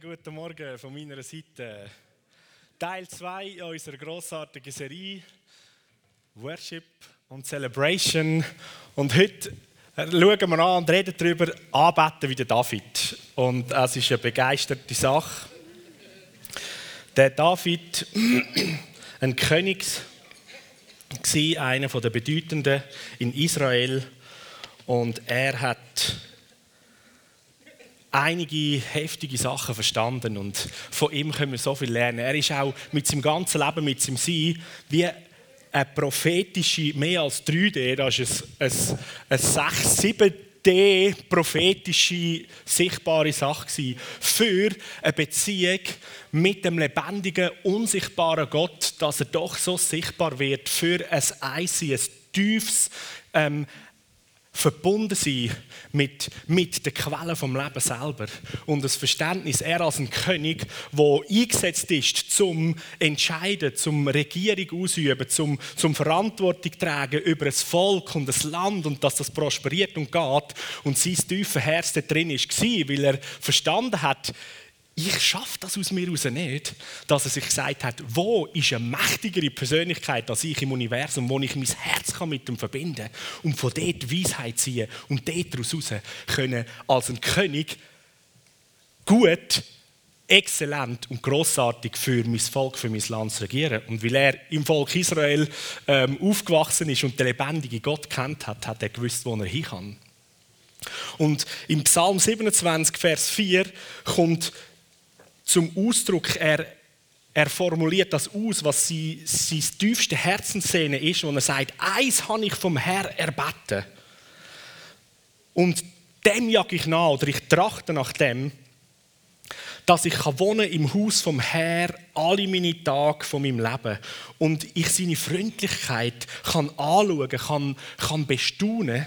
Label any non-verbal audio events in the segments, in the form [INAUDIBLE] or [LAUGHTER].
Guten Morgen von meiner Seite. Teil 2 unserer grossartigen Serie Worship und Celebration. Und heute schauen wir an und reden darüber, anbeten wie der David. Und es ist eine begeisterte Sache. Der David, [CLEARS THROAT] ein König, einer der bedeutenden in Israel. Und er hat einige heftige Sachen verstanden und von ihm können wir so viel lernen. Er ist auch mit seinem ganzen Leben, mit seinem Sein, wie eine prophetische, mehr als 3D, das ist ein, ein, ein 6, 7D prophetische, sichtbare Sache für eine Beziehung mit dem lebendigen, unsichtbaren Gott, dass er doch so sichtbar wird für ein Eisen, ein tiefes, ähm, verbunden sein mit, mit der Quelle vom Leben selber. Und das Verständnis, er als ein König, der eingesetzt ist zum Entscheiden, zum Regierung ausüben, zum, zum Verantwortung tragen über ein Volk und das Land und dass das prosperiert und geht. Und sein tiefer Herz da drin war, weil er verstanden hat, ich schaffe das aus mir heraus nicht, dass er sich gesagt hat, wo ist eine mächtigere Persönlichkeit als ich im Universum, wo ich mein Herz kann mit ihm verbinden kann und von dort Weisheit ziehen und dort daraus können als ein König gut, exzellent und großartig für mein Volk, für mein Land zu regieren. Und weil er im Volk Israel ähm, aufgewachsen ist und den lebendigen Gott kennt hat, hat er gewusst, wo er hin kann. Und im Psalm 27, Vers 4 kommt zum Ausdruck. Er, er formuliert das aus, was sie, sein tiefste Herzensszene ist, wo er sagt, eins habe ich vom Herr erbeten. Und dem jag ich nach, oder ich trachte nach dem, dass ich wohnen im Haus vom Herr alle meine Tage von meinem Leben und ich seine Freundlichkeit kann anschauen, kann, kann bestaunen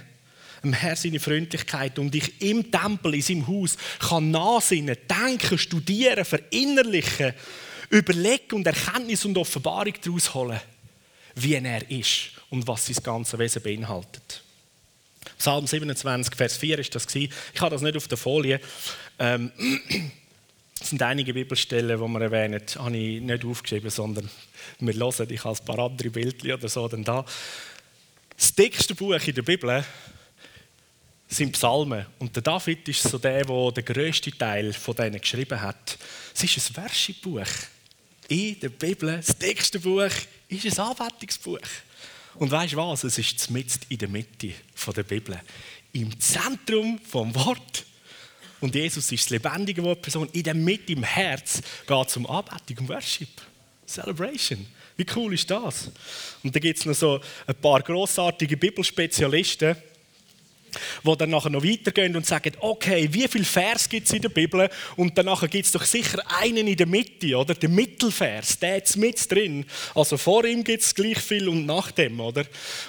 dem Herr seine Freundlichkeit und ich im Tempel, in seinem Haus, kann nachsinnen, denken, studieren, verinnerlichen, überlegen und Erkenntnis und Offenbarung daraus holen, wie er ist und was sein ganzes Wesen beinhaltet. Psalm 27, Vers 4 ist das. Ich habe das nicht auf der Folie. Ähm, es sind einige Bibelstellen, die wir erwähnen, habe ich nicht aufgeschrieben, sondern wir hören, ich habe ein paar andere Bildchen oder so dann da. Das dickste Buch in der Bibel sind Psalmen. Und der David ist so der, der den grössten Teil von denen geschrieben hat. Es ist ein Worship-Buch. In der Bibel, das dickste Buch, ist ein Anbetungsbuch. Und weißt du was? Es ist mitten in der Mitte der Bibel. Im Zentrum vom Wort. Und Jesus ist das lebendige Wort Person. In der Mitte, im Herz, geht es um Anbetung, um Worship. Celebration. Wie cool ist das? Und da gibt es noch so ein paar grossartige Bibelspezialisten, die dann nachher noch weitergehen und sagen, okay, wie viele Vers gibt es in der Bibel? Und danach gibt es doch sicher einen in der Mitte, oder? Der Mittelvers, der ist mit drin. Also vor ihm gibt es gleich viel und nach dem, oder?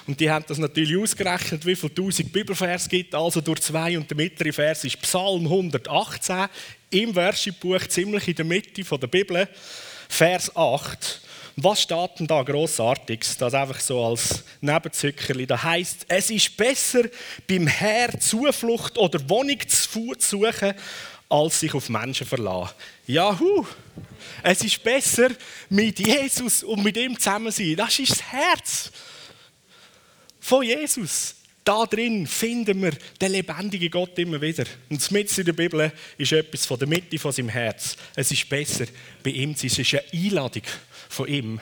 Und die haben das natürlich ausgerechnet, wie viele tausend Bibelvers gibt, also durch zwei und der mittlere Vers ist Psalm 118 im Worship-Buch, ziemlich in der Mitte der Bibel, Vers 8. Was steht denn da Grossartiges? Das einfach so als Nebenzückerli. Da heißt, es ist besser, beim Herr Zuflucht oder Wohnung zu suchen, als sich auf Menschen verlassen. Jahu! Es ist besser, mit Jesus und mit ihm zusammen zu sein. Das ist das Herz von Jesus. Da drin finden wir den lebendigen Gott immer wieder. Und mit in der Bibel ist etwas von der Mitte von seinem Herz. Es ist besser, bei ihm zu sein. Es ist eine Einladung von ihm.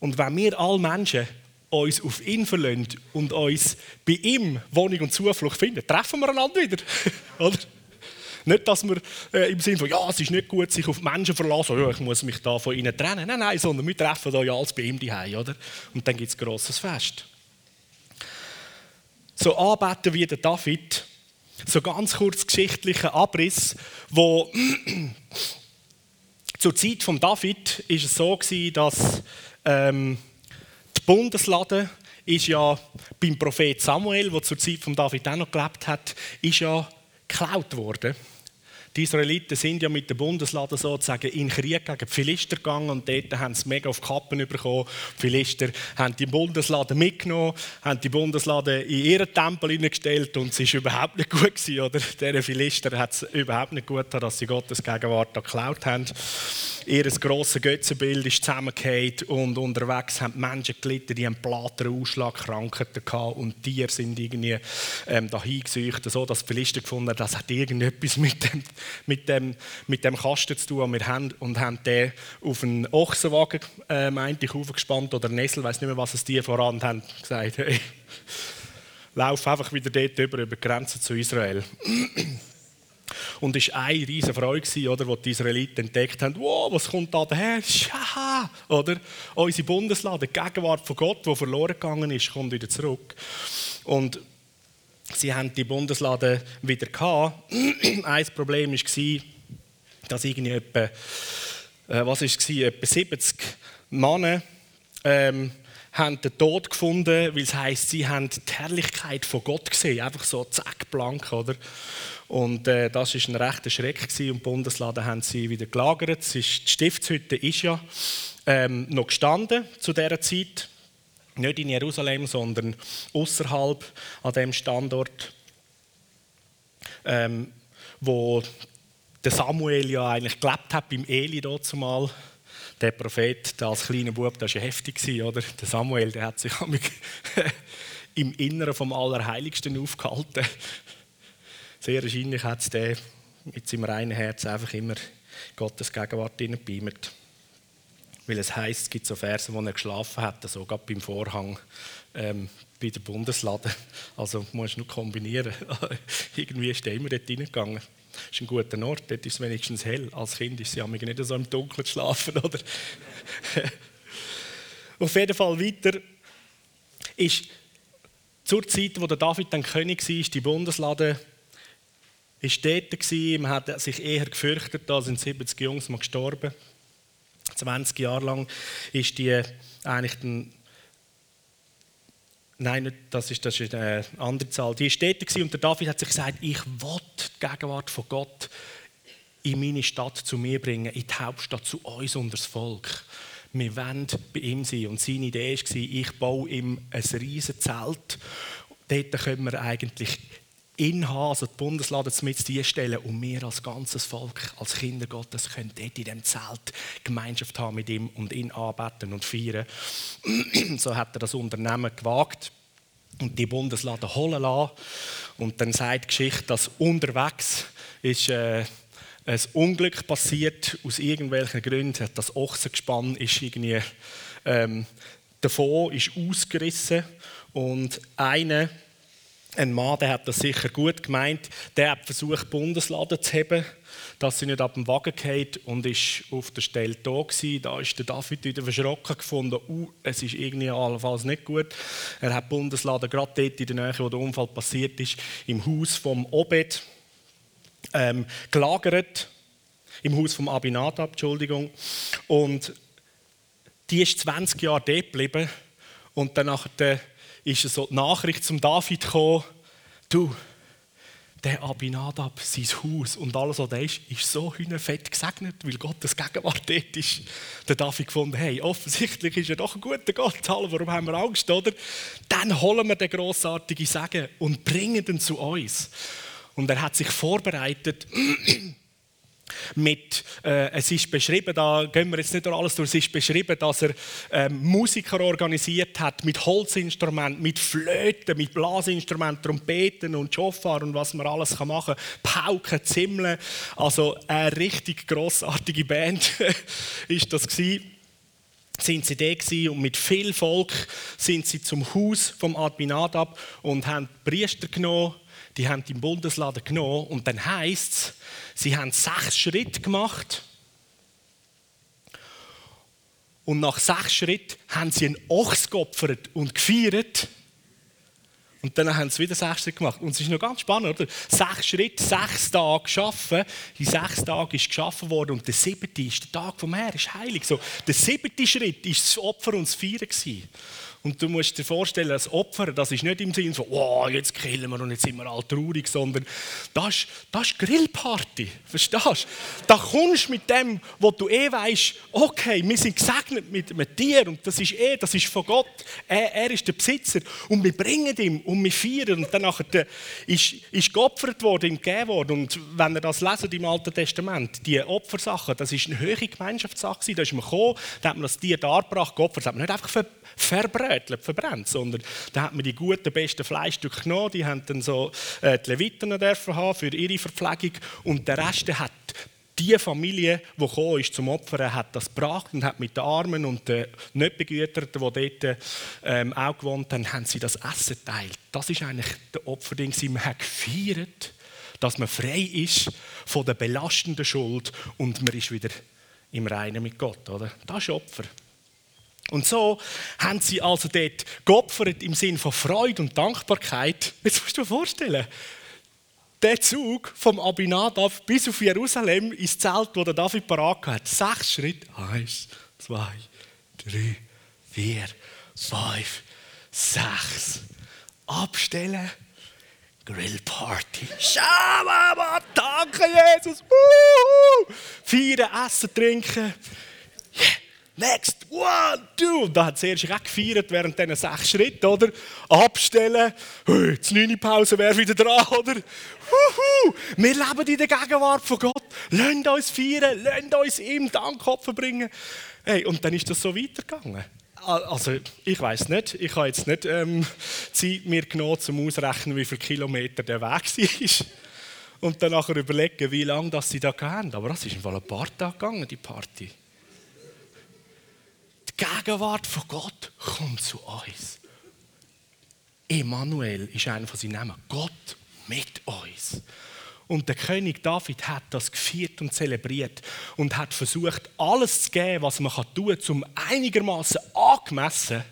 Und wenn wir alle Menschen uns auf ihn verlassen und uns bei ihm Wohnung und Zuflucht finden, treffen wir einander wieder. [LAUGHS] Oder? Nicht, dass wir äh, im Sinne von, ja, es ist nicht gut, sich auf Menschen verlassen, ja, ich muss mich da von ihnen trennen. Nein, nein, sondern wir treffen da ja alles bei ihm daheim, oder? Und dann gibt es ein grosses Fest. So anbeten wie der David, so ganz kurz geschichtlicher Abriss, wo [CLEARS THROAT] zur Zeit von David ist es so dass ähm, die Bundeslade ist ja beim Prophet Samuel, der zur Zeit von David auch noch gelebt hat, ist ja geklaut worden. Die Israeliten sind ja mit den Bundesladen sozusagen in Krieg gegen die Philister gegangen und dort haben sie mega auf die Kappen bekommen. Die Philister haben die Bundesladen mitgenommen, haben die Bundesladen in ihren Tempel hineingestellt und es war überhaupt nicht gut. Gewesen, oder? Dieser Philister hat es überhaupt nicht gut getan, dass sie Gottes Gegenwart geklaut haben. Ihr grosses Götzenbild ist zusammengefallen und unterwegs haben die Menschen gelitten, die haben Plater, Ausschlagkrankheiten gehabt und Tiere sind irgendwie ähm, dahin gesucht, so dass die Philister gefunden haben, das hat irgendetwas mit dem, mit dem, mit dem Kasten zu tun, wir haben und haben den auf einen Ochsenwagen äh, meinte ich, aufgespannt oder Nessel, ich weiß nicht mehr, was es die voran haben gesagt, hey, lauf einfach wieder dort über, über die Grenze zu Israel. Und es war eine riesige Freude, oder, wo die Israeliten entdeckt haben, wow, was kommt da daher? Schaha! Oder? Unsere Bundeslade, die Gegenwart von Gott, die verloren gegangen ist, kommt wieder zurück. Und sie haben die Bundeslade wieder gehabt. [CLEARS THROAT] Ein Problem war, dass irgendwie etwa, äh, was ist es, etwa 70 Männer ähm, haben den Tod gefunden, weil es heisst, sie haben die Herrlichkeit von Gott gesehen, einfach so zack, blank, oder? Und äh, das war ein rechter Schreck gewesen. und die Bundeslade haben sie wieder gelagert. Die Stiftshütte ist ja ähm, noch gestanden zu dieser Zeit, nicht in Jerusalem, sondern außerhalb an dem Standort, ähm, wo der Samuel ja eigentlich gelebt hat beim Eli dort zumal der Prophet, der als kleiner Bub, das war ja heftig, oder? Der Samuel, der hat sich [LAUGHS] im Inneren vom Allerheiligsten aufgehalten. Sehr wahrscheinlich hat es der mit seinem reinen Herz einfach immer Gottes Gegenwart hineingebeamt. Weil es heisst, es gibt so Verse, wo er geschlafen hat, sogar beim Vorhang ähm, bei der Bundeslade. Also musst du nur kombinieren. [LAUGHS] Irgendwie ist er immer dort hineingegangen. Das ist ein guter Ort, dort ist es wenigstens hell. Als Kind ist sie nicht so im Dunkeln schlafen, [LAUGHS] oder? Auf jeden Fall weiter ist zur Zeit, wo der David dann König war, die Bundeslade ist dort gewesen, man hat sich eher gefürchtet, da sind 70 Jungs mal gestorben. 20 Jahre lang ist die eigentlich den Nein, das ist, das ist eine andere Zahl. Die ist dort und der David hat sich gesagt, ich will die Gegenwart von Gott in meine Stadt zu mir bringen, in die Hauptstadt zu uns und das Volk. Wir wollen bei ihm sein. Und seine Idee war, ich baue ihm ein riesiges Zelt. Dort können wir eigentlich ihn haben, also die Bundeslade mit die stellen und wir als ganzes Volk, als Kinder Gottes, können dort in diesem Zelt Gemeinschaft haben mit ihm und ihn anbeten und feiern. [CLEARS THROAT] so hat er das Unternehmen gewagt und die Bundeslade holen lassen. Und dann sagt die Geschichte, dass unterwegs ist äh, ein Unglück passiert, aus irgendwelchen Gründen. Das Ochsengespann ist irgendwie ähm, davon, ist ausgerissen und einer ein Mann, der hat das sicher gut gemeint, der hat versucht, Bundesladen zu heben, dass sie nicht ab dem Wagen geht und ist auf der Stelle da gewesen. Da ist der David wieder verschrocken gefunden, uh, es ist irgendwie allenfalls nicht gut. Er hat Bundesladen gerade dort in der Nähe, wo der Unfall passiert ist, im Haus vom Obed ähm, gelagert, im Haus vom Abinadab, Entschuldigung. Und die ist 20 Jahre dort geblieben und dann nach der ist so die Nachricht zum David gekommen, du, der Abinadab, sein Haus und alles, was da ist, ist so hühnerfett gesegnet, weil Gottes Gegenwart dort ist. Der David gefunden, hey, offensichtlich ist er doch ein guter Gott, warum haben wir Angst, oder? Dann holen wir den grossartigen Segen und bringen ihn zu uns. Und er hat sich vorbereitet, mit, äh, es ist beschrieben, da gehen wir jetzt nicht durch alles durch, es ist beschrieben, dass er ähm, Musiker organisiert hat mit Holzinstrumenten, mit Flöten, mit Blasinstrumenten, Trompeten und Schofar und was man alles kann machen kann, Pauken, Zimmeln, also eine richtig grossartige Band [LAUGHS] ist das gewesen sind sie da und mit viel Volk sind sie zum Haus vom Adminadab und haben Priester genommen, die haben den Bundesladen genommen und dann heißt es, Sie haben sechs Schritte gemacht. Und nach sechs Schritten haben sie einen Ochs geopfert und gefeiert. Und dann haben sie wieder sechs Schritte gemacht. Und es ist noch ganz spannend, oder? Sechs Schritte, sechs Tage geschaffen. In sechs Tagen ist geschaffen worden. Und der siebte ist der Tag vom Herrn, ist heilig. So, der siebte Schritt ist das Opfer und das Feiern. Und du musst dir vorstellen, das Opfer, das ist nicht im Sinn von, wow, jetzt killen wir und jetzt sind wir alle traurig, sondern das ist, das ist Grillparty. Verstehst du? Da kommst du mit dem, wo du eh weißt, okay, wir sind gesegnet mit, mit dir und das ist eh, das ist von Gott. Er, er ist der Besitzer und wir bringen ihm und wir feiern. Und dann ist, ist geopfert worden, ihm gegeben worden. Und wenn ihr das lesen im Alten Testament, die Opfersachen, das ist eine höhere Gemeinschaftssache. Da ist man gekommen, da hat man das Tier dargebracht, geopfert, das hat man nicht einfach ver verbrötelt, verbrennt, sondern da hat man die guten, besten Fleischstücke genommen, die haben dann so äh, die Leviten dürfen haben für ihre Verpflegung und der Rest hat die Familie, die gekommen ist zum Opfern, hat das gebracht und hat mit den Armen und den nicht Begüterten, die dort ähm, auch gewohnt haben, haben sie das Essen geteilt. Das ist eigentlich der Opferding. Man hat gefeiert, dass man frei ist von der belastenden Schuld und man ist wieder im Reinen mit Gott. Oder? Das ist Opfer. Und so haben sie also dort geopfert im Sinn von Freude und Dankbarkeit. Jetzt musst du dir vorstellen, der Zug vom Abinadab bis auf Jerusalem ins Zelt, wo der David parat hat. Sechs Schritte. Eins, zwei, drei, vier, fünf, sechs. Abstellen. Grillparty. Schababa, danke Jesus. Uhuhu. Feiern, essen, trinken. Yeah. Next, one, two. Und da hat erst recht gefeiert während diesen sechs Schritten, oder? Abstellen. Die neune Pause wäre wieder dran, oder? Huhu. Wir leben in der Gegenwart von Gott. Lasst uns feiern, lasst uns ihm Dankopfer bringen. Hey, und dann ist das so weitergegangen. Also, ich weiß nicht. Ich habe jetzt nicht ähm, Zeit mir genommen, um auszurechnen, wie viele Kilometer der Weg [LAUGHS] war. Und dann nachher überlegen, wie lange das sie da gehen. Aber das ist im Fall ein paar Tage gegangen, die Party. Gegenwart von Gott kommt zu uns. Emanuel ist einer von seinen Namen. Gott mit uns. Und der König David hat das gefeiert und zelebriert und hat versucht, alles zu geben, was man tun kann, um einigermaßen angemessen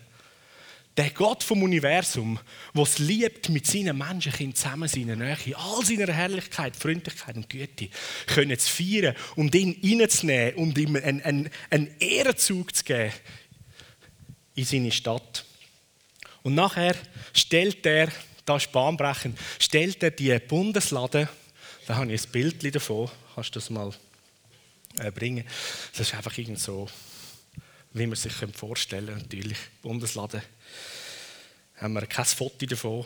der Gott vom Universum, der es liebt, mit seinen Menschenkindern zusammen seine Nähe, all seiner Herrlichkeit, Freundlichkeit und Güte, können zu feiern und ihn reinzunehmen und ihm einen, einen, einen Ehrenzug zu geben in seine Stadt. Und nachher stellt er, das ist bahnbrechend, stellt er die Bundeslade da habe ich ein Bild davon. Kannst du das mal äh, bringen? Das ist einfach irgend so, wie man sich vorstellen kann. Natürlich, Bundeslade. Haben wir kein Foto davon.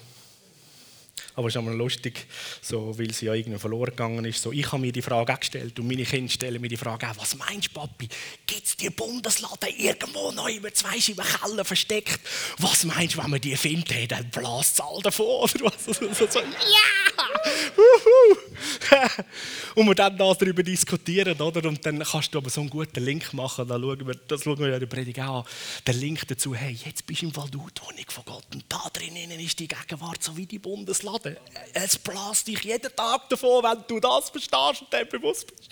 Aber es ist immer lustig, so, weil sie ja irgendwie verloren gegangen ist. So, ich habe mir die Frage auch gestellt und meine Kinder stellen mir die Frage auch, was meinst du, Papi? Gibt es die Bundeslade irgendwo noch über zwei Scheiben Keller versteckt? Was meinst du, wenn wir die findet, dann blast es all davon, oder was? [LAUGHS] So, so, ja! [LAUGHS] und wir dann darüber diskutieren, oder? Und dann kannst du aber so einen guten Link machen, da schauen wir, das schauen wir ja in der Predigt auch an, der Link dazu, hey, jetzt bist du im Fall du die von Gott und da drinnen ist die Gegenwart so wie die Bundeslade. Es blast dich jeden Tag davon, wenn du das verstehst und dem bewusst bist.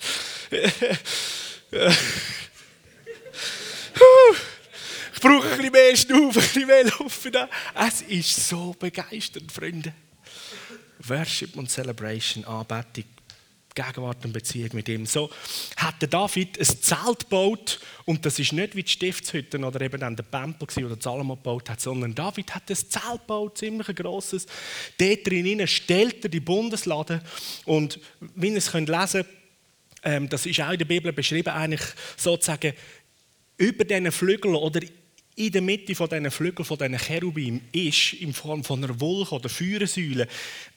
[LAUGHS] ich brauche ein bisschen mehr Stufen, ein bisschen mehr Luft. Es ist so begeisternd, Freunde. Worship und Celebration, Anbetung, Gegenwart und Beziehung mit ihm. So hat der David ein Zelt gebaut und das ist nicht wie die Stiftshütte oder eben dann der Tempel oder Salomo gebaut hat, sondern David hat ein Zelt gebaut, ziemlich ein grosses. Dort drin stellt er die Bundeslade und wie ihr es könnt lesen ähm, das ist auch in der Bibel beschrieben, eigentlich sozusagen über diesen Flügeln oder in der Mitte von diesen Flügeln, von diesen Cherubim, ist in Form von einer Wolke oder Feuersäule,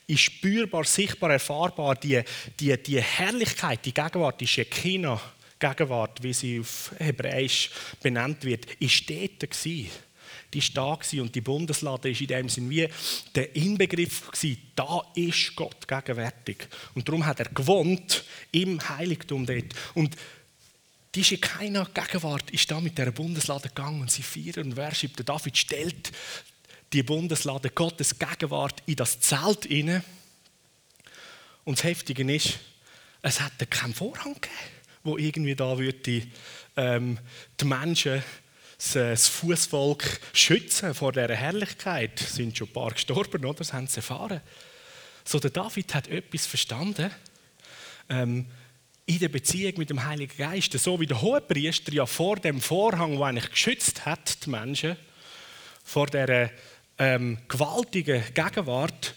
ist spürbar, sichtbar, erfahrbar die, die, die Herrlichkeit, die Gegenwart, die Shekinah, Gegenwart, wie sie auf Hebräisch benannt wird, ist dort gewesen. Die war da und die Bundeslade ist in dem Sinn wie der Inbegriff gewesen, da ist Gott gegenwärtig. Und darum hat er gewohnt im Heiligtum dort. Und die Shekinah Gegenwart ist da mit der Bundeslade gegangen und sie feiern und worship. Der David stellt die Bundeslade Gottes Gegenwart in das Zelt inne. Und das Heftige ist, es hätte keinen Vorhang gegeben, wo irgendwie da würde ähm, die Menschen das Fußvolk schützen vor dieser Herrlichkeit. Es sind schon ein paar gestorben, oder? Das haben sie erfahren. So, der David hat etwas verstanden. Ähm, in der Beziehung mit dem Heiligen Geist, so wie der Hohepriester ja vor dem Vorhang, der eigentlich geschützt hat, die Menschen, vor dieser ähm, gewaltigen Gegenwart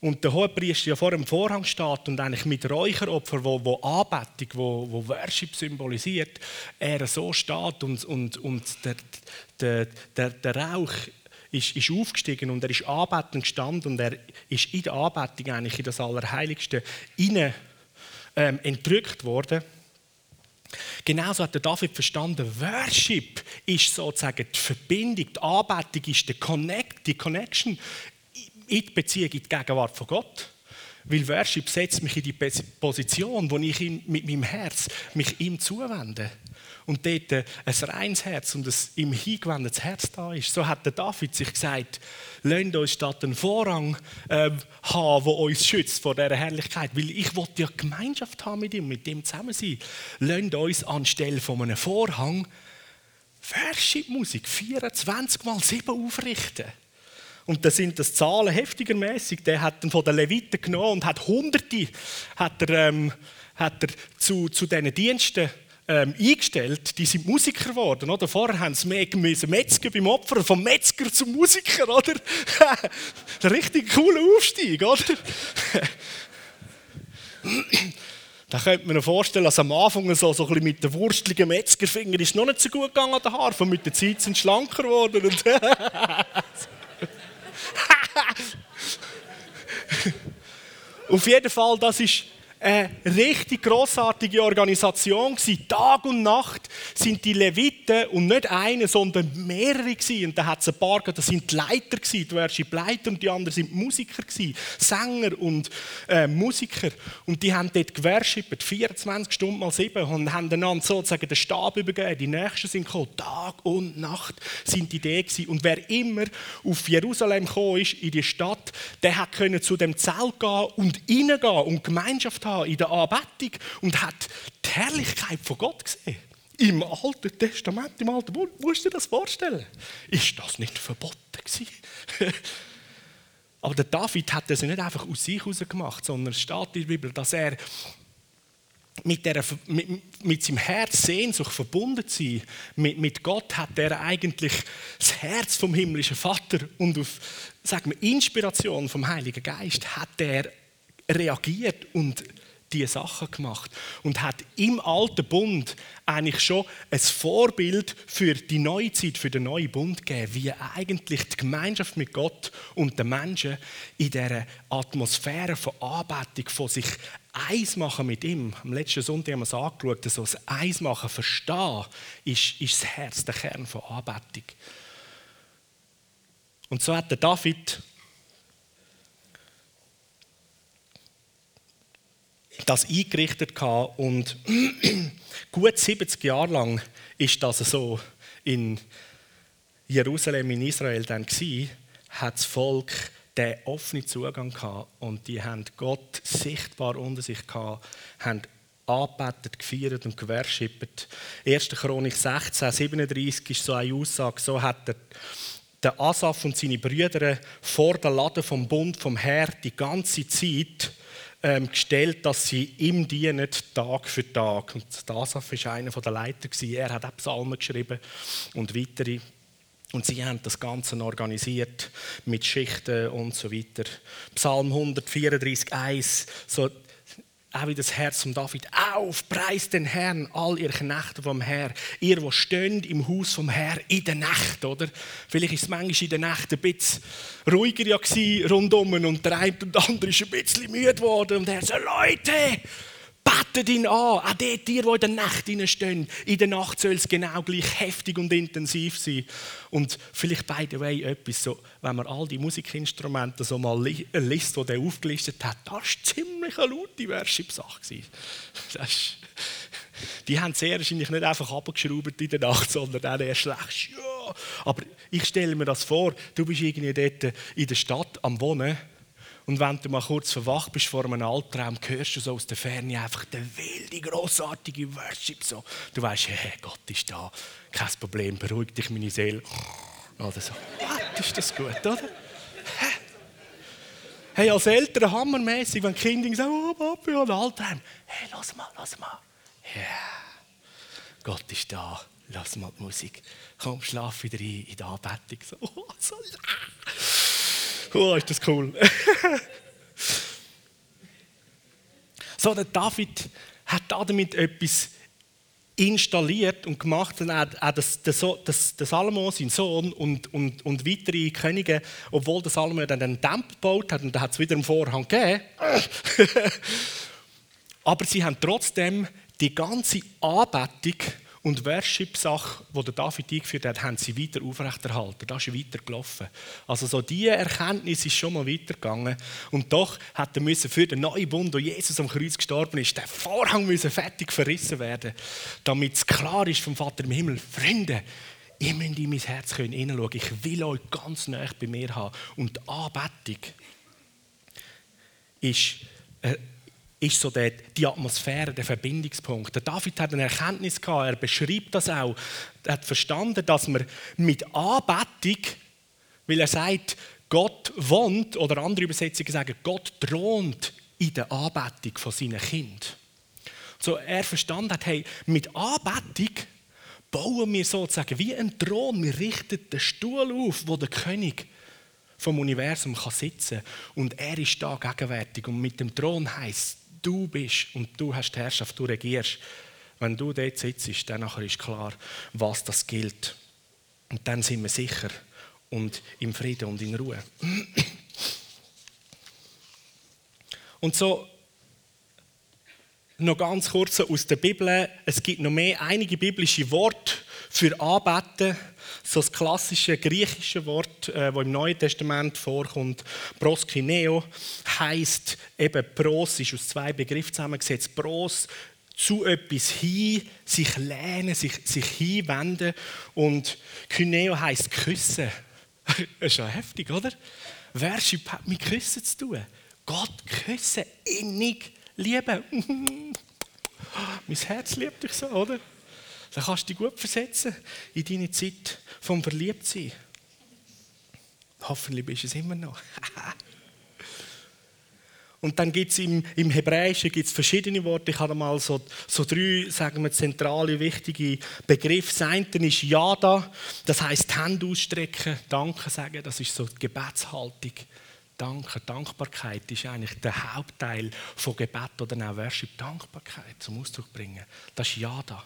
und der Hohepriester ja vor dem Vorhang steht und eigentlich mit Räucheropfer, wo, wo Anbetung, wo, wo Worship symbolisiert, er so steht und, und, und der, der, der, der Rauch ist, ist aufgestiegen und er ist anbetend gestanden und er ist in der Anbetung eigentlich in das Allerheiligste hinein ähm, entrückt worden. Genauso hat der David verstanden, Worship ist sozusagen die Verbindung, die Anbetung ist der Connect, die Connection in die Beziehung, in die Gegenwart von Gott. Weil Worship setzt mich in die Position, wo ich mit meinem Herz mich ihm zuwende und dort ein reines Herz und ein ihm hingewendetes Herz da ist. So hat der David sich gesagt, lasst uns statt einen Vorrang äh, haben, der uns schützt vor dieser Herrlichkeit. Weil ich wollte ja Gemeinschaft haben mit ihm, mit ihm zusammen sein. Lasst uns anstelle von einem Vorhang Worship-Musik 24 mal 7 aufrichten. Und da sind das Zahlen heftigermäßig. Der hat dann von den Leviten genommen und hat Hunderte hat er, ähm, hat er zu, zu diesen Diensten ähm, eingestellt, die sind Musiker geworden. Oder? Vorher haben sie mehr Metzger beim Opfer, vom Metzger zum Musiker. Oder? Ein [LAUGHS] richtig cooler Aufstieg, oder? [LAUGHS] Da könnte man sich vorstellen, dass am Anfang so, so ein bisschen mit den wurstligen Metzgerfingern ist noch nicht so gut gegangen an der Harfe. Mit der Zeit sind sie schlanker geworden. [LAUGHS] Auf jeden Fall, das ist eine richtig großartige Organisation gewesen. Tag und Nacht sind die Leviten und nicht eine, sondern mehrere gewesen. Und da hat es ein paar, das sind die Leiter gewesen, die worship Leiter und die anderen sind Musiker gewesen, Sänger und äh, Musiker. Und die haben dort geworshippet, 24 Stunden mal sieben und haben einander sozusagen den Stab übergeben. Die Nächsten sind gekommen, Tag und Nacht sind die da gewesen. Und wer immer auf Jerusalem gekommen ist, in die Stadt, der können zu dem Zelt gehen und reingehen und Gemeinschaft haben in der Anbetung und hat die Herrlichkeit von Gott gesehen. Im Alten Testament, im Alten Bund, musst du dir das vorstellen? Ist das nicht verboten gewesen? [LAUGHS] Aber der David hat das nicht einfach aus sich heraus gemacht, sondern es steht in der Bibel, dass er mit, der, mit, mit seinem Herz Sehnsucht verbunden sein. Mit, mit Gott hat er eigentlich das Herz vom himmlischen Vater und auf sagen wir, Inspiration vom Heiligen Geist hat er reagiert und diese Sachen gemacht und hat im alten Bund eigentlich schon ein Vorbild für die neue Zeit, für den neuen Bund gegeben, wie eigentlich die Gemeinschaft mit Gott und den Menschen in dieser Atmosphäre von Anbetung, von sich eins machen mit ihm. Am letzten Sonntag haben wir es angeschaut, so das Eins machen, verstehen, ist, ist das Herz, der Kern von Anbetung. Und so hat der David das eingerichtet und [CLEARS THROAT] gut 70 Jahre lang ist das so in Jerusalem in Israel dann gewesen, hat das Volk den offenen Zugang gehabt und die haben Gott sichtbar unter sich gehabt, haben angebetet, gefeiert und gewerschippt. 1. Chronik 16, 37 ist so eine Aussage, so hat der, der Asaf und seine Brüder vor der Lade vom Bund vom Herr die ganze Zeit ähm, gestellt, dass sie ihm dienen, Tag für Tag. Und Asaf war einer der Leiter. Er hat auch Psalmen geschrieben und weitere. Und sie haben das Ganze organisiert mit Schichten und so weiter. Psalm 134, 1, so auch wie das Herz von David. Auf, preist den Herrn, all ihr Knechte vom Herr. Ihr, wo stöhnt im Haus vom Herr in der Nacht, oder? Vielleicht ist es manchmal in der Nacht ein bisschen ruhiger ja rundum und der eine und der andere ist ein bisschen müde geworden und er sagt, Leute, betet ihn an, auch die Tiere, die in der Nacht stehen. In der Nacht soll es genau gleich heftig und intensiv sein. Und vielleicht, by the way, etwas so, wenn man all die Musikinstrumente so mal liest, die er aufgelistet hat, das war ziemlich eine laute Worship-Sache. [LAUGHS] Die haben sehr wahrscheinlich nicht einfach abgeschraubt in der Nacht, sondern dann erst recht, ja. Aber ich stelle mir das vor, du bist irgendwie dort in der Stadt am Wohnen und wenn du mal kurz verwacht bist vor einem Albtraum, hörst du so aus der Ferne einfach den wilde, grossartige Worship. So. Du weißt, hey, Gott ist da, kein Problem, beruhigt dich meine Seele. Oder so. What, ist das gut, oder? Hey, als Eltern hammermäßig, wenn die Kinder sagen, oh Papi, ich habe Albtraum. Hey, lass mal, lass mal. Ja, yeah. Gott ist da. lass mal die Musik. Komm, schlaf wieder ein in der Anbetung. So, oh, [LAUGHS] so, oh, ist das cool. [LAUGHS] so, der David hat damit etwas installiert und gemacht. Und auch, auch das, das, das, das Salomo, sein Sohn, und, und, und weitere Könige, obwohl der Salomo dann einen Tempel gebaut hat, und da hat es wieder einen Vorhang gegeben. [LAUGHS] Aber sie haben trotzdem die ganze Anbetung und Worship-Sache, die David eingeführt hat, haben sie weiter aufrechterhalten. Das ist weiter gelaufen. Also so diese Erkenntnis ist schon mal weitergegangen. Und doch hat er müssen für den neuen Bund, wo Jesus am Kreuz gestorben ist, der Vorhang müssen fertig verrissen werden, damit es klar ist vom Vater im Himmel, Freunde, ihr müsst in mein Herz hineinschauen. Ich will euch ganz nah bei mir haben. Und die Anbetung ist äh, ist so die, die Atmosphäre, der Verbindungspunkt. Der David hat eine Erkenntnis gehabt, er beschreibt das auch. Er hat verstanden, dass man mit Anbetung, weil er sagt, Gott wohnt, oder andere Übersetzungen sagen, Gott thront in der Anbetung von seinen Kind. So er verstanden hat, hey, mit Anbetung bauen wir sozusagen wie ein Thron, wir richten den Stuhl auf, wo der König vom Universum kann sitzen und er ist da gegenwärtig und mit dem Thron heißt du bist und du hast die Herrschaft, du regierst. Wenn du dort sitzt, dann ist klar, was das gilt. Und dann sind wir sicher und im Frieden und in Ruhe. Und so noch ganz kurz aus der Bibel. Es gibt noch mehr einige biblische Worte für Anbeten. So das klassische griechische Wort, äh, das im Neuen Testament vorkommt, proskineo, heißt eben pros, ist aus zwei Begriffen zusammengesetzt. Pros, zu etwas hin, sich lehnen, sich, sich hinwenden. Und kyneo heißt küssen. das [LAUGHS] ist ja heftig, oder? Worship hat mit Küssen zu tun. Gott küssen, innig lieben. [LAUGHS] mein Herz liebt dich so, oder? Dann kannst du dich gut versetzen in deine Zeit vom Verliebtsein. Hoffentlich bist du es immer noch. [LAUGHS] Und dann gibt es im, im Hebräischen gibt's verschiedene Worte. Ich habe mal so, so drei, sagen wir, zentrale, wichtige Begriffe. Das eine ist Yada, das heißt Hände ausstrecken, Danke sagen, das ist so die Gebetshaltung. Danke, Dankbarkeit ist eigentlich der Hauptteil von Gebet oder auch Worship. Dankbarkeit zum Ausdruck bringen. Das ist Yada.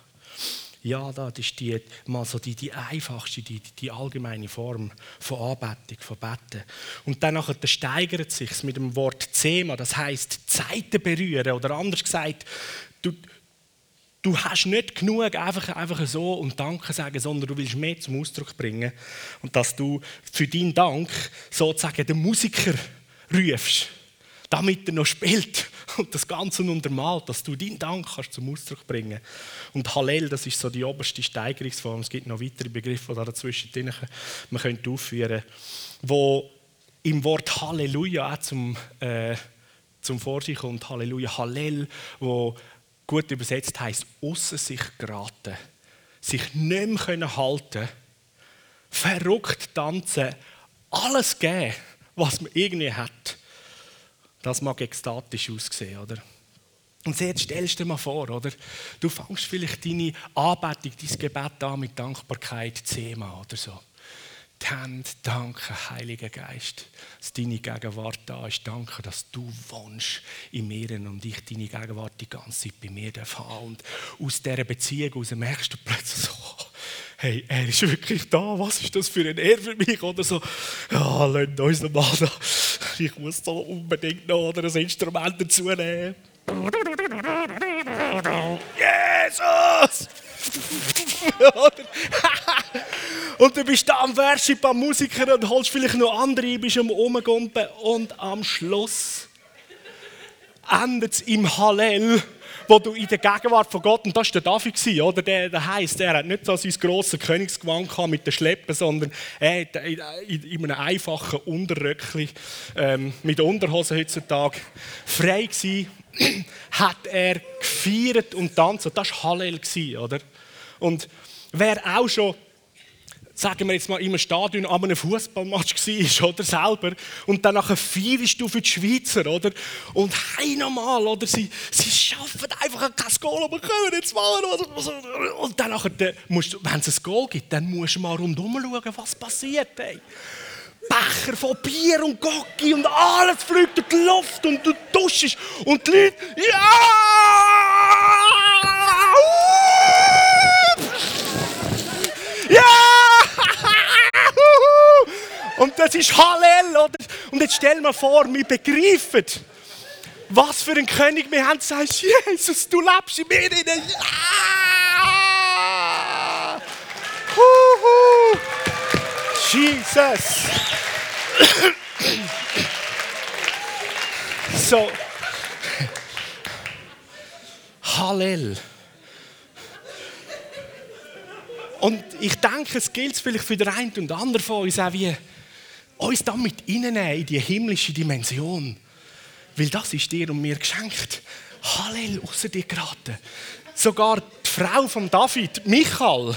Ja, das ist die, mal so die, die einfachste, die, die allgemeine Form von Anbetung, von Betten. Und dann steigert sich mit dem Wort Zema, das heißt Zeiten berühren oder anders gesagt, du, du hast nicht genug einfach, einfach so und Danke sagen, sondern du willst mehr zum Ausdruck bringen. Und dass du für deinen Dank sozusagen den Musiker rufst, damit er noch spielt [LAUGHS] und das Ganze untermalt, dass du deinen Dank kannst zum Ausdruck bringen Und Hallel, das ist so die oberste Steigerungsform. Es gibt noch weitere Begriffe, die da dazwischen drin man könnte aufführen, wo im Wort Halleluja auch zum, äh, zum Vorschein kommt. Halleluja, Hallel, wo gut übersetzt heißt außer sich geraten, sich nicht mehr können halten, verrückt tanzen, alles geben, was man irgendwie hat das mag ekstatisch aussehen, oder? Und jetzt stellst du dir mal vor, oder? Du fängst vielleicht deine Anbetung, dein Gebet an mit Dankbarkeit, Thema oder so. Die Hände, danke, Heiliger Geist, dass deine Gegenwart da ist. Danke, dass du wohnst in mir und ich deine Gegenwart die ganze Zeit bei mir darf Und aus dieser Beziehung heraus merkst du plötzlich so, hey, er ist wirklich da, was ist das für ein Ehre für mich? Oder so, ja, lasst uns noch mal da. [LAUGHS] Ich muss da unbedingt noch ein Instrument dazu nehmen. Jesus! [LAUGHS] und du bist da am Worship, am Musiker und holst vielleicht noch andere, bist am Umgumpen und am Schluss endet es im Hallel wo du in der Gegenwart von Gott, und das war der David, oder? Der, der heisst, er hat nicht so sein grosses Königsgewand mit den Schleppen, sondern er hat in, in, in einem einfachen Unterröckchen ähm, mit Unterhosen heutzutage frei gewesen, [CLEARS THROAT] hat er gefeiert und tanzt. Das war Hallel, oder? Und wer auch schon sagen wir jetzt mal, im Stadion an einem Fußballmatch war, oder selber, und dann nachher feierst du für die Schweizer, oder? Und hey nochmal, oder? Sie, sie schaffen einfach kein Goal, aber können jetzt mal, oder? Und dann nachher, du, wenn es ein Goal gibt, dann musst du mal rundherum schauen, was passiert, hey. Becher von Bier und Gocki und alles fliegt durch die Luft und du duschst und die Leute, ja! Ja! Und das ist Hallel, oder? Und jetzt stell dir vor, wir begreifen, was für ein König wir haben. Sagst, Jesus, du lebst in mir. Ja! Huhu! Jesus! so. Hallel. Und ich denke, es gilt vielleicht für den einen und anderen von uns auch wie, uns damit reinnehmen in die himmlische Dimension. Weil das ist dir und mir geschenkt. Hallel, außer dir geraten. Sogar die Frau von David, Michael,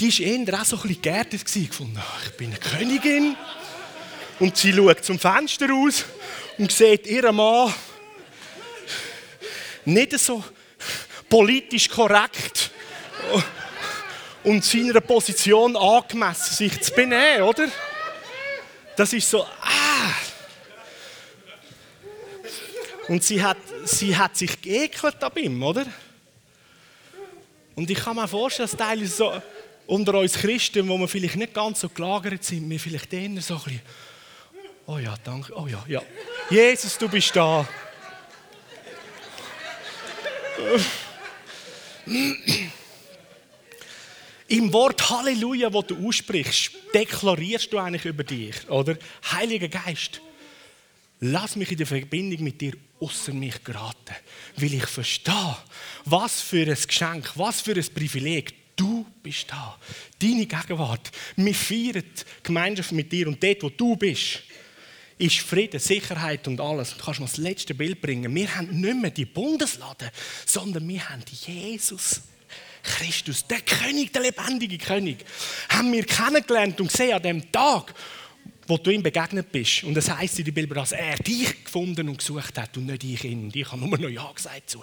die war eher auch so ein bisschen geerdet gefunden. Ich bin eine Königin. Und sie schaut zum Fenster raus und sieht ihren Mann nicht so politisch korrekt und seiner Position angemessen sich zu benehmen, oder? Das ist so, ah. Und sie hat, sie hat sich geekelt ab ihm, oder? Und ich kann mir vorstellen, dass Teile so unter uns Christen, wo wir vielleicht nicht ganz so gelagert sind, wir vielleicht eher so ein bisschen, oh ja, danke, oh ja, ja. Jesus, du bist da. Im Wort Halleluja, wo du aussprichst, deklarierst du eigentlich über dich, oder? Heiliger Geist, lass mich in der Verbindung mit dir außer mich geraten, weil ich verstehe, was für ein Geschenk, was für ein Privileg. Du bist da. Deine Gegenwart. Wir feiern die Gemeinschaft mit dir und dort, wo du bist, ist Frieden, Sicherheit und alles. Du kannst mal das letzte Bild bringen. Wir haben nicht mehr die Bundeslade, sondern wir haben Jesus. Christus, der König, der lebendige König, haben wir kennengelernt und gesehen an dem Tag, wo du ihm begegnet bist. Und das heißt in der Bibel, dass er dich gefunden und gesucht hat und nicht ich ihn. Und ich habe nur noch Ja gesagt zu.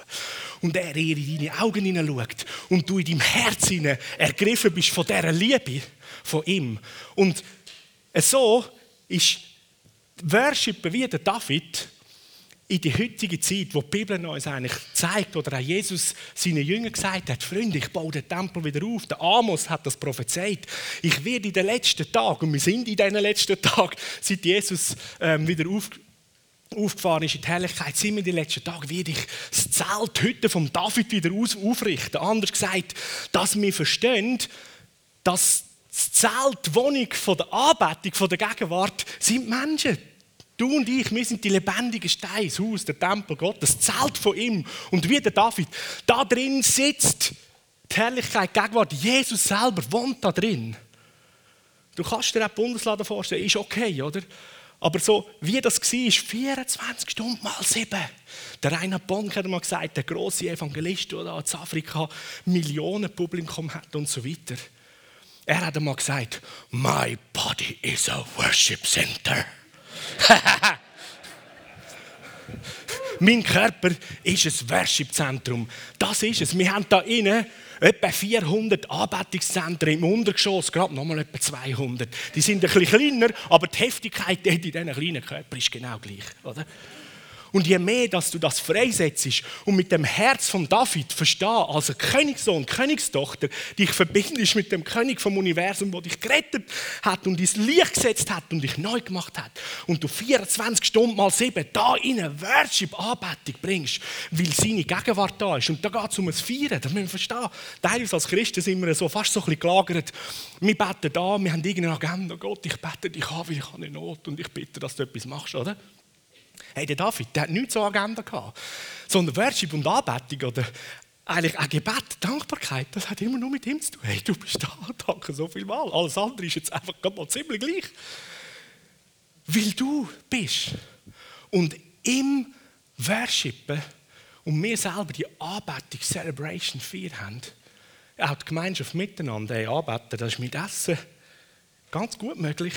Und er in deine Augen hineinschaut und du in deinem Herz ergriffen bist von dieser Liebe von ihm. Und so ist Worship wie der David in die heutige Zeit, wo die Bibel uns eigentlich zeigt, oder auch Jesus seinen Jüngern gesagt hat, Freunde, ich baue den Tempel wieder auf. Der Amos hat das prophezeit. Ich werde in den letzten Tagen, und wir sind in diesen letzten Tagen, [LAUGHS] seit Jesus ähm, wieder auf, aufgefahren ist in die Herrlichkeit, sind wir in den letzten Tagen, werde ich das Zelt heute vom David wieder aufrichten. Anders gesagt, dass wir verstehen, dass das Zelt, die Wohnung von der Anbetung, von der Gegenwart, sind Menschen. Du und ich, wir sind die lebendigen Steine, das Haus, der Tempel Gott, das Zelt von ihm. Und wie der David, da drin sitzt die Herrlichkeit, die Gegenwart. Jesus selber wohnt da drin. Du kannst dir auch die Bundeslade vorstellen, ist okay, oder? Aber so wie das war, 24 Stunden mal sieben. Der Rainer Bonk hat mal gesagt, der große Evangelist, der in Afrika Millionen Publikum hat und so weiter. Er hat einmal gesagt, My body is a worship center. [LAUGHS] mein Körper ist ein Worship-Zentrum. Das ist es. Wir haben da innen etwa 400 Anbetungszentren im Untergeschoss, gerade nochmal etwa 200. Die sind ein bisschen kleiner, aber die Heftigkeit in diesen kleinen Körpern ist genau gleich. Oder? Und je mehr, dass du das freisetzt und mit dem Herz von David verstehst, als Königssohn, Königstochter, dich verbindest mit dem König vom Universum, der dich gerettet hat und ins Licht gesetzt hat und dich neu gemacht hat. Und du 24 Stunden mal sieben da in eine Worship-Anbetung bringst, weil seine Gegenwart da ist. Und da geht es um ein Feiern, das müssen wir verstehen. Teilweise als Christen sind wir so fast so ein bisschen gelagert. Wir beten da, wir haben irgendeine Agenda. Gott, ich bete dich an, weil ich habe eine Not und ich bitte, dass du etwas machst, oder? Hey, der David, der hat nichts zur Agenda gehabt. Sondern Worship und Anbetung oder eigentlich ein Gebet, Dankbarkeit, das hat immer nur mit ihm zu tun. Hey, du bist da, danke so viel Mal. Alles andere ist jetzt einfach mal ziemlich gleich. Weil du bist. Und im Worshipen und wir selber die Anbetung, Celebration 4 haben, auch die Gemeinschaft miteinander, hey, Anbeten, das ist mit Essen, Ganz gut möglich,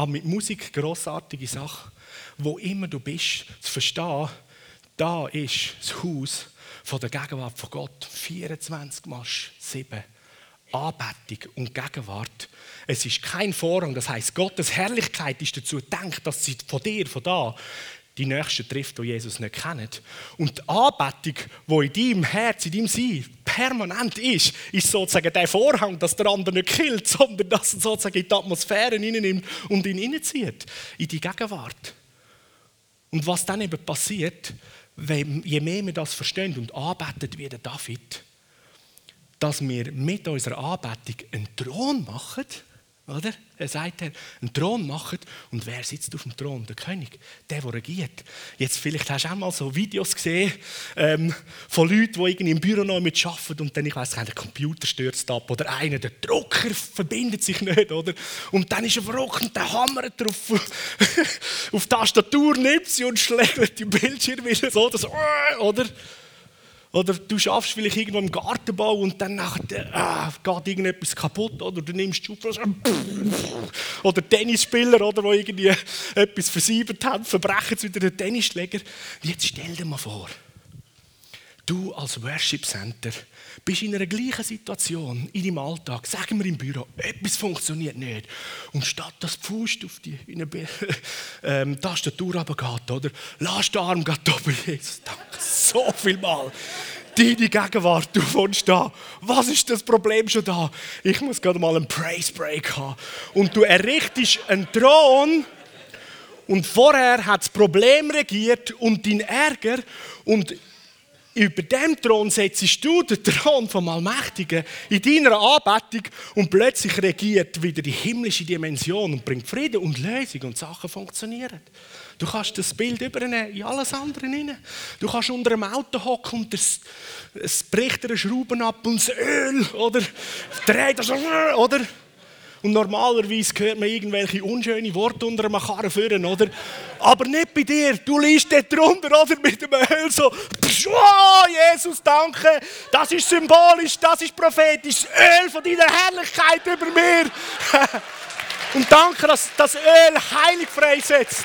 aber mit Musik grossartige Sache. Wo immer du bist, zu verstehen, da ist das Haus von der Gegenwart von Gott. 24 mal 7. Anbetung und Gegenwart. Es ist kein Vorrang. Das heißt, Gottes Herrlichkeit ist dazu gedacht, dass sie von dir, von da, die Nächsten trifft, die Jesus nicht kennt. Und die Anbetung, die in deinem Herz, in deinem Sein permanent ist, ist sozusagen der Vorhang, dass der andere nicht killt, [LAUGHS] sondern dass er sozusagen in die Atmosphäre hineinnimmt und ihn hineinzieht, in die Gegenwart. Und was dann eben passiert, je mehr wir das verstehen und anbeten wie der David, dass wir mit unserer Anbetung einen Thron machen, oder? Er sagt, einen Thron machen. Und wer sitzt auf dem Thron? Der König, der, der regiert. Jetzt vielleicht hast du auch mal so Videos gesehen ähm, von Leuten, die irgendwie im Büro noch mit arbeiten und dann, ich weiß nicht, der Computer stürzt ab oder einer, der Drucker verbindet sich nicht, oder? Und dann ist er verrückt und der hammert drauf [LAUGHS] auf die Tastatur, nimmt sie und schlägt die Bildschirme wieder so, das, oder? Oder du schaffst vielleicht irgendwo im Gartenbau und dann nachher, ah, geht irgendetwas kaputt. Oder du nimmst die [LAUGHS] Oder Tennisspieler, oder, die irgendwie etwas versiebert haben, verbrechen sie wieder den Tennisschläger. Jetzt stell dir mal vor, du als Worship Center bist in einer gleichen Situation in deinem Alltag, sagen wir im Büro, etwas funktioniert nicht. Und statt dass die Faust auf die in eine, [LAUGHS] ähm, Tastatur runtergeht, oder? Lass den Arm gerade oben, Jesus, danke so viel mal. Deine Gegenwart, du wohnst da. Was ist das Problem schon da? Ich muss gerade mal einen Praise Break haben. Und du errichtest einen Thron, und vorher hat das Problem regiert und dein Ärger und über dem Thron setzt du den Thron vom Allmächtigen in deiner Anbetung und plötzlich regiert wieder die himmlische Dimension und bringt Frieden und Lösung und Sachen funktionieren. Du kannst das Bild übernehmen in alles andere hinein. Du kannst unter einem Auto hocken und es, es bricht eine Schrauben ab und das Öl, oder? Dreht das, oder? Und normalerweise hört man irgendwelche unschöne Worte unter einem Karren führen, oder? Aber nicht bei dir. Du liest dort drunter, oder? Mit dem Öl so. Oh, Jesus, danke. Das ist symbolisch, das ist prophetisch. Das Öl von deiner Herrlichkeit über mir. [LAUGHS] Und danke, dass das Öl heilig freisetzt.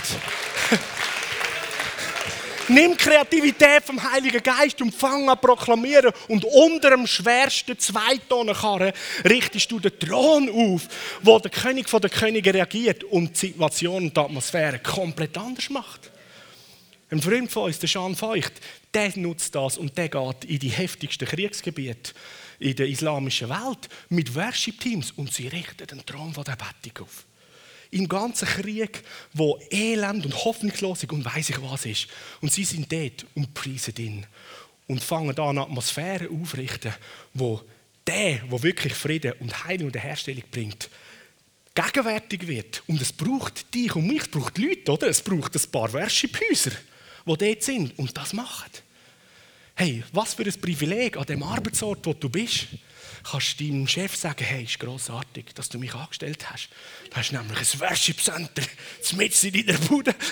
[LAUGHS] Nimm Kreativität vom Heiligen Geist und fang an proklamieren. Und unter dem schwersten Zweitonenkarren richtest du den Thron auf, wo der König von der Könige reagiert und die Situation und die Atmosphäre komplett anders macht. Ein Freund von uns, der Jean Feucht, der nutzt das und der geht in die heftigsten Kriegsgebiete in der islamischen Welt mit Worship-Teams und sie richten den Thron von der Bettung auf im ganzen Krieg, wo Elend und Hoffnungslos und weiß ich was ist. Und sie sind dort und preisen ihn und fangen an, eine Atmosphäre aufrichten, wo der, wo wirklich Frieden und Heilung und Herstellung bringt, gegenwärtig wird. Und es braucht dich und mich, es braucht Leute, oder? Es braucht ein paar Worship-Häuser, die dort sind und das machen. Hey, was für ein Privileg an dem Arbeitsort, wo du bist kannst du deinem Chef sagen, hey, ist grossartig, dass du mich angestellt hast. Du hast nämlich ein Worship Center mit in der Bude. [LAUGHS]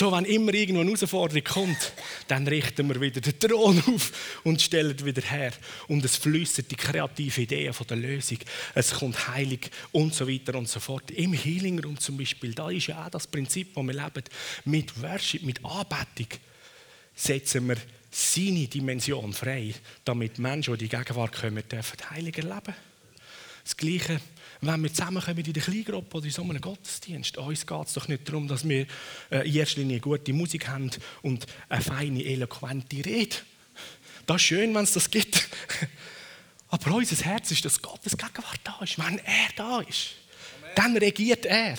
so, wenn immer irgendwo eine Herausforderung kommt, dann richten wir wieder den Thron auf und stellen wieder her. Und es fließen die kreative Ideen von der Lösung. Es kommt heilig und so weiter und so fort. Im Healing Room zum Beispiel, da ist ja auch das Prinzip, das wir leben. Mit Worship, mit Anbetung setzen wir seine Dimension frei, damit Menschen, die in die Gegenwart kommen, dürfen heilig erleben. Das Gleiche, wenn wir zusammenkommen in der Kleingruppe oder in so einem Gottesdienst. Uns geht es doch nicht darum, dass wir äh, in erster Linie gute Musik haben und eine feine, eloquente Rede. Das ist schön, wenn es das gibt. [LAUGHS] Aber unser Herz ist, dass Gottes Gegenwart da ist. Wenn er da ist, dann regiert er.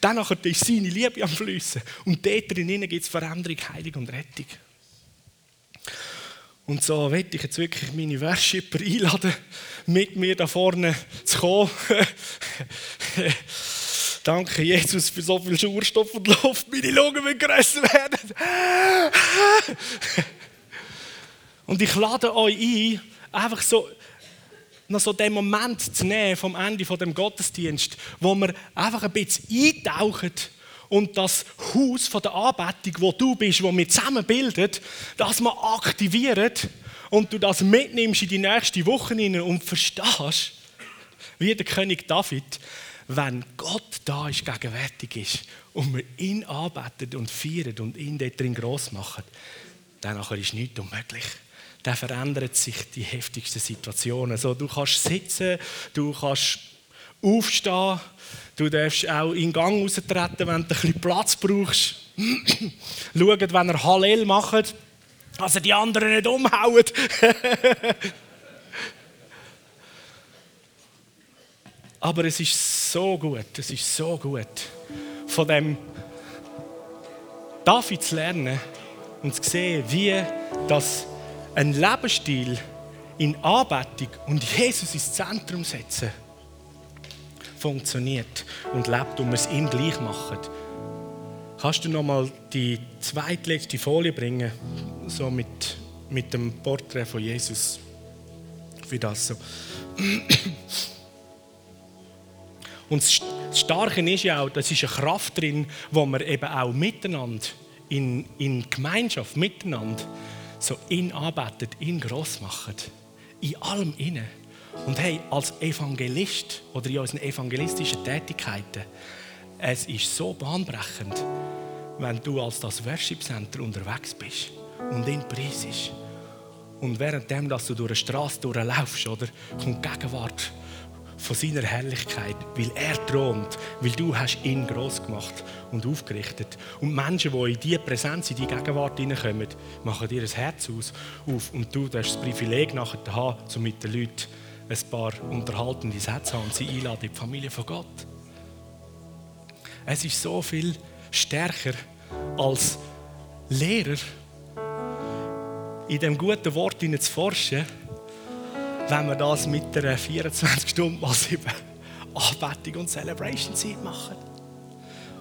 Dann ist seine Liebe am Flüssen. Und dort drinnen gibt es Veränderung, Heilung und Rettung. Und so möchte ich jetzt wirklich meine Worshipper einladen, mit mir da vorne zu kommen. [LAUGHS] Danke, Jesus, für so viel Sauerstoff und Luft. Meine Lungen müssen grösser werden. [LAUGHS] und ich lade euch ein, einfach so noch so den Moment zu nehmen vom Ende von dem Gottesdienst, wo wir einfach ein bisschen eintauchen und das Haus von der Anbetung, wo du bist, wo wir zusammen bilden, dass man aktiviert und du das mitnimmst in die nächste Woche und verstehst, wie der König David, wenn Gott da ist, gegenwärtig ist und wir ihn anbeten und feiern und ihn dort drin gross machen, dann ist nichts unmöglich. Dann verändern sich die heftigsten Situationen. Also, du kannst sitzen, du kannst aufstehen, du darfst auch in den Gang raustreten, wenn du ein bisschen Platz brauchst. [CLEARS THROAT] Schaut, wenn er Hallel macht, dass er die anderen nicht umhaut. [LAUGHS] Aber es ist so gut, es ist so gut, von dem David zu lernen und zu sehen, wie das ein Lebensstil in Anbetung und Jesus ins Zentrum setzen funktioniert und lebt und wir es ihm gleich machen. Kannst du noch mal die zweitletzte Folie bringen, so mit, mit dem Porträt von Jesus? Für das so. Und das Starke ist ja auch, das ist eine Kraft drin, wo wir eben auch miteinander, in, in Gemeinschaft miteinander, so ihn arbeitet, ihn gross machen. In allem innen. Und hey, als Evangelist oder in unseren evangelistischen Tätigkeiten, es ist so bahnbrechend, wenn du als das Worship Center unterwegs bist und ihn preisest. Und währenddem, dass du durch eine Straße durchlaufst, oder, kommt Gegenwart von seiner Herrlichkeit, weil er thront, weil du hast ihn groß gemacht und aufgerichtet. Und Menschen, die in diese Präsenz, in diese Gegenwart hineinkommen, machen dir ein Herz aus, auf und du hast das Privileg nachher haben, um mit den Leuten ein paar unterhaltende Sätze haben und sie einladen in die Familie von Gott. Es ist so viel stärker als Lehrer in dem guten Wort zu forschen, wenn wir das mit einer 24 Stunden mal 7 Anbetung und Celebration-Zeit machen.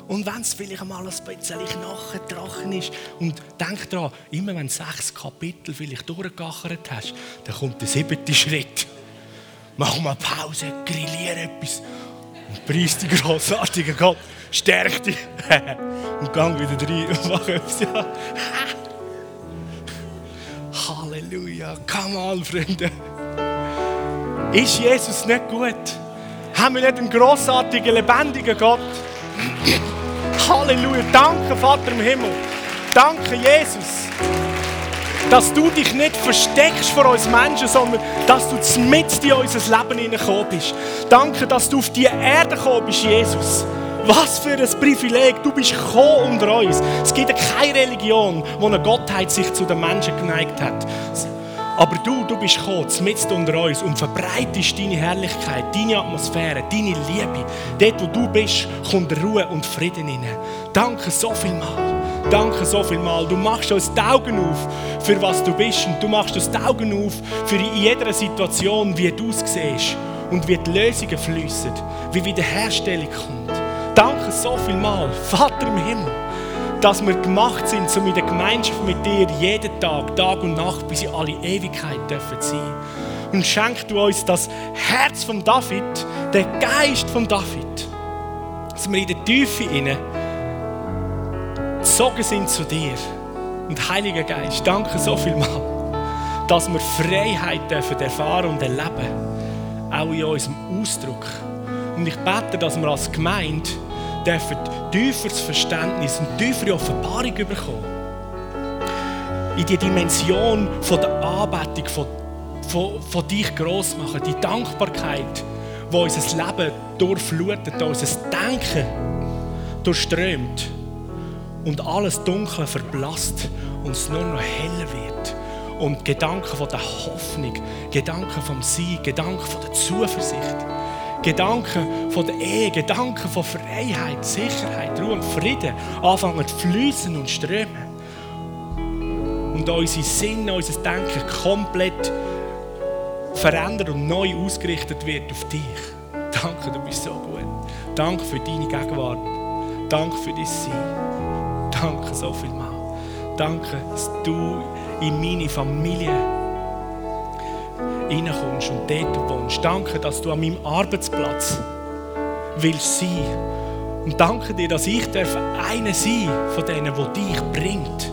Und wenn es vielleicht mal ein bisschen nachgetragen ist und denk daran, immer wenn du sechs Kapitel vielleicht durchgegachert hast, dann kommt der siebte Schritt. Mach mal Pause, grilliere etwas und preis die grossartige Gott. Stärk dich [LAUGHS] und gang wieder rein und mach etwas. Ja. [LAUGHS] Halleluja. Come on, Freunde. Ist Jesus nicht gut? Haben wir nicht einen grossartigen, lebendigen Gott? Halleluja. Danke, Vater im Himmel. Danke, Jesus dass du dich nicht versteckst vor uns Menschen, sondern dass du mit in unser Leben hineingekommen bist. Danke, dass du auf die Erde gekommen bist, Jesus. Was für ein Privileg, du bist gekommen unter uns. Es gibt keine Religion, wo eine Gottheit sich zu den Menschen geneigt hat. Aber du, du bist gekommen, mitten unter uns und verbreitest deine Herrlichkeit, deine Atmosphäre, deine Liebe. Dort, wo du bist, kommt Ruhe und Frieden hinein. Danke so viel mal. Danke so viel mal. Du machst uns die Augen auf, für was du bist. Und du machst uns die Augen auf, für in jeder Situation, wie du es. Und wie die Lösungen fließen. Wie Wiederherstellung kommt. Danke so viel mal, Vater im Himmel, dass wir gemacht sind, so mit der Gemeinschaft mit dir jeden Tag, Tag und Nacht, bis in alle Ewigkeit dürfen sein. Und schenk du uns das Herz von David, den Geist von David, dass wir in der Tiefe inne gezogen sind zu dir. Und Heiliger Geist, danke so viel mal, dass wir Freiheit dürfen erfahren und erleben, auch in unserem Ausdruck. Und ich bete, dass wir als Gemeinde dürfen tieferes Verständnis und tiefere Offenbarung bekommen. In die Dimension von der Anbetung, von, von, von dich gross machen, die Dankbarkeit, die unser Leben durchflutet, unser Denken durchströmt und alles Dunkle verblasst und es nur noch heller wird. Und Gedanken von der Hoffnung, Gedanken vom Sieg, Gedanken von der Zuversicht, Gedanken von der Ehe, Gedanken von Freiheit, Sicherheit, Ruhe und Frieden anfangen zu fließen und strömen. Und unser Sinn, unser Denken komplett verändert und neu ausgerichtet wird auf dich. Danke, du bist so gut. Danke für deine Gegenwart. Danke für dein Sein. Danke so viel mal. Danke, dass du in meine Familie reinkommst und dort wohnst. Danke, dass du an meinem Arbeitsplatz willst sein. Und danke dir, dass ich einer sein von denen, der dich bringt.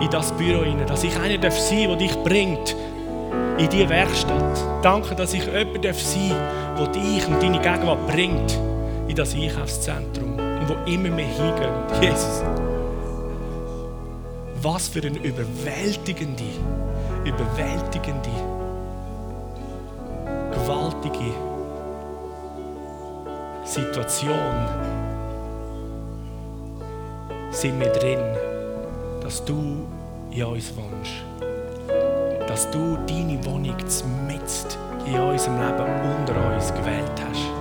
In das Büro hinein. Dass ich einer darf sein, der dich bringt in diese Werkstatt. Danke, dass ich jemand sein darf, der dich und deine Gegenwart bringt in das Einkaufszentrum wo immer mehr hingehen. Jesus. Was für eine überwältigende, überwältigende, gewaltige Situation sind wir drin, dass du in uns wohnst. Dass du deine Wohnung mitten in unserem Leben unter uns gewählt hast.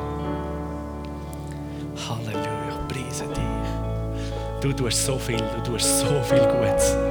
Du tust so viel, du tust so viel Gutes.